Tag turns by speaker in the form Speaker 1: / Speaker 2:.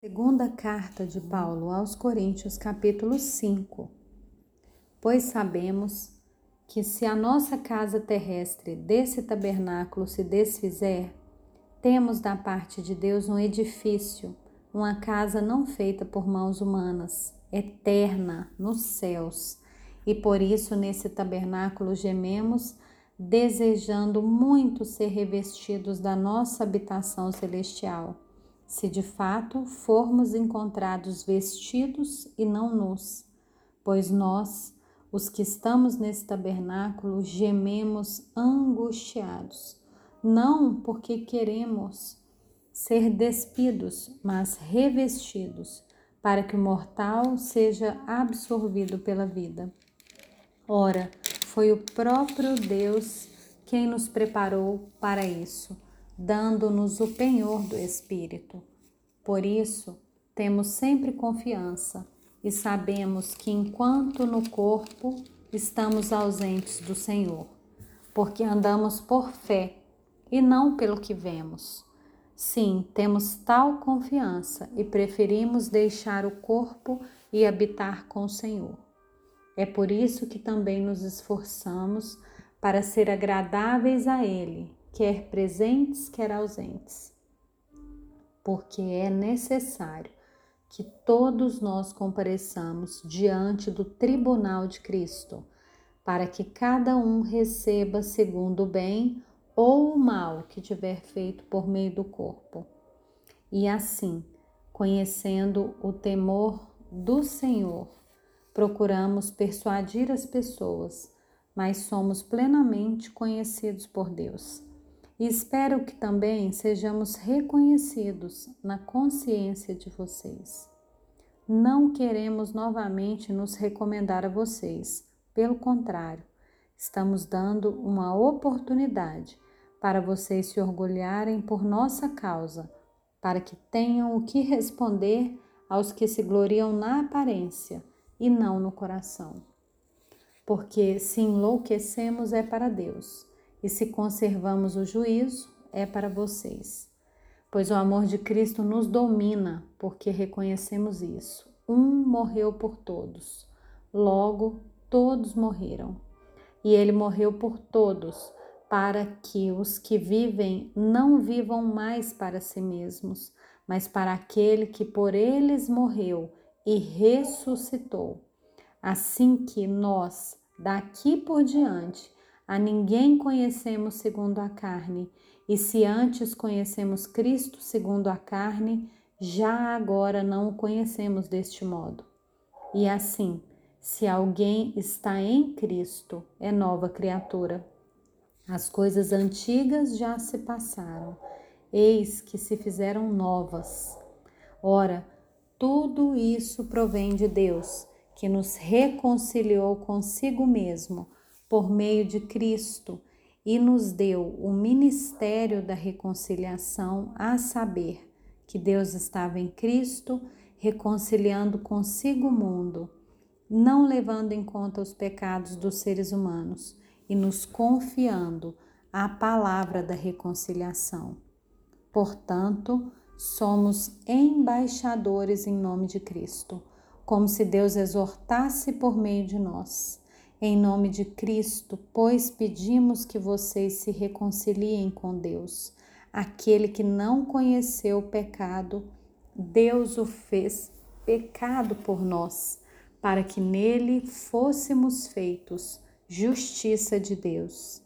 Speaker 1: Segunda carta de Paulo aos Coríntios, capítulo 5. Pois sabemos que se a nossa casa terrestre desse tabernáculo se desfizer, temos da parte de Deus um edifício, uma casa não feita por mãos humanas, eterna nos céus. E por isso nesse tabernáculo gememos, desejando muito ser revestidos da nossa habitação celestial se de fato formos encontrados vestidos e não nus, pois nós, os que estamos nesse tabernáculo, gememos angustiados, não porque queremos ser despidos, mas revestidos, para que o mortal seja absorvido pela vida. Ora, foi o próprio Deus quem nos preparou para isso dando-nos o penhor do Espírito. Por isso, temos sempre confiança e sabemos que enquanto no corpo estamos ausentes do Senhor, porque andamos por fé e não pelo que vemos. Sim, temos tal confiança e preferimos deixar o corpo e habitar com o Senhor. É por isso que também nos esforçamos para ser agradáveis a Ele quer presentes, quer ausentes, porque é necessário que todos nós compareçamos diante do tribunal de Cristo, para que cada um receba segundo o bem ou o mal que tiver feito por meio do corpo. E assim, conhecendo o temor do Senhor, procuramos persuadir as pessoas, mas somos plenamente conhecidos por Deus e espero que também sejamos reconhecidos na consciência de vocês. Não queremos novamente nos recomendar a vocês, pelo contrário, estamos dando uma oportunidade para vocês se orgulharem por nossa causa, para que tenham o que responder aos que se gloriam na aparência e não no coração. Porque se enlouquecemos é para Deus e se conservamos o juízo, é para vocês. Pois o amor de Cristo nos domina, porque reconhecemos isso. Um morreu por todos, logo todos morreram. E ele morreu por todos, para que os que vivem não vivam mais para si mesmos, mas para aquele que por eles morreu e ressuscitou. Assim que nós, daqui por diante, a ninguém conhecemos segundo a carne, e se antes conhecemos Cristo segundo a carne, já agora não o conhecemos deste modo. E assim, se alguém está em Cristo, é nova criatura. As coisas antigas já se passaram, eis que se fizeram novas. Ora, tudo isso provém de Deus, que nos reconciliou consigo mesmo por meio de Cristo e nos deu o ministério da reconciliação, a saber, que Deus estava em Cristo reconciliando consigo o mundo, não levando em conta os pecados dos seres humanos e nos confiando a palavra da reconciliação. Portanto, somos embaixadores em nome de Cristo, como se Deus exortasse por meio de nós. Em nome de Cristo, pois pedimos que vocês se reconciliem com Deus. Aquele que não conheceu o pecado, Deus o fez pecado por nós, para que nele fôssemos feitos justiça de Deus.